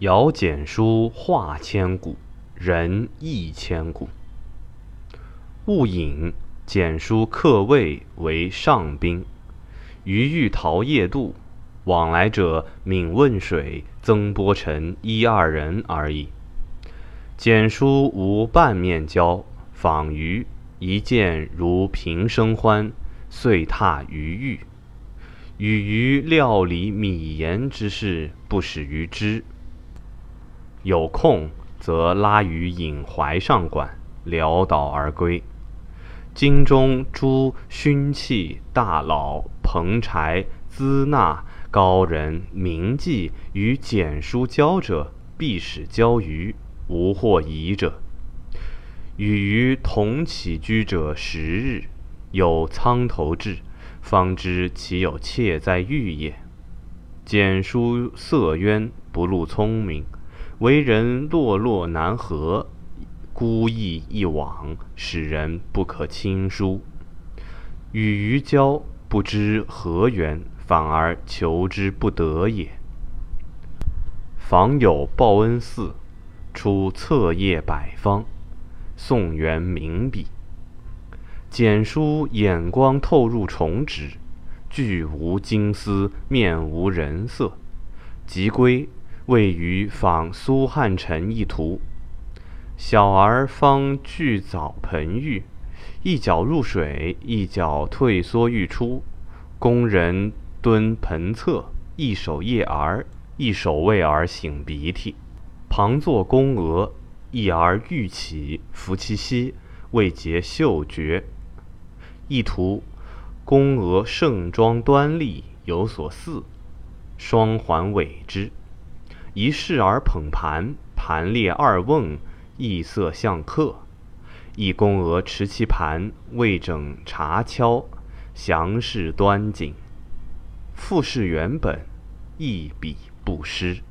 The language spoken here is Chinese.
遥简书画千古，人亦千古。勿引简书客位为上宾，余欲陶夜渡，往来者泯汶水、曾国城一二人而已。简书无半面交，访余一见如平生欢，遂踏余欲。与余料理米盐之事，不始于之。有空则拉于隐怀上馆，潦倒而归。京中诸勋戚、大佬、彭柴、资纳、高人、名妓与简书交者，必使交于，无或疑者。与于同起居者十日，有苍头至，方知其有妾在狱也。简书色渊，不露聪明。为人落落难合，孤意一往，使人不可亲疏。与余交，不知何缘，反而求之不得也。访友报恩寺，出册页百方，宋元名笔。简书眼光透入重纸，句无金丝，面无人色，即归。位于仿苏汉臣一图，小儿方具澡盆浴，一脚入水，一脚退缩欲出。工人蹲盆侧，一手掖儿，一手为儿擤鼻涕。旁坐宫娥，一儿欲起，扶其膝，未结嗅觉。一图，宫娥盛装端丽，有所似，双环委之。一侍儿捧盘，盘列二瓮，异色相克。一宫娥持其盘，未整茶敲，详事端谨。复是原本，一笔不失。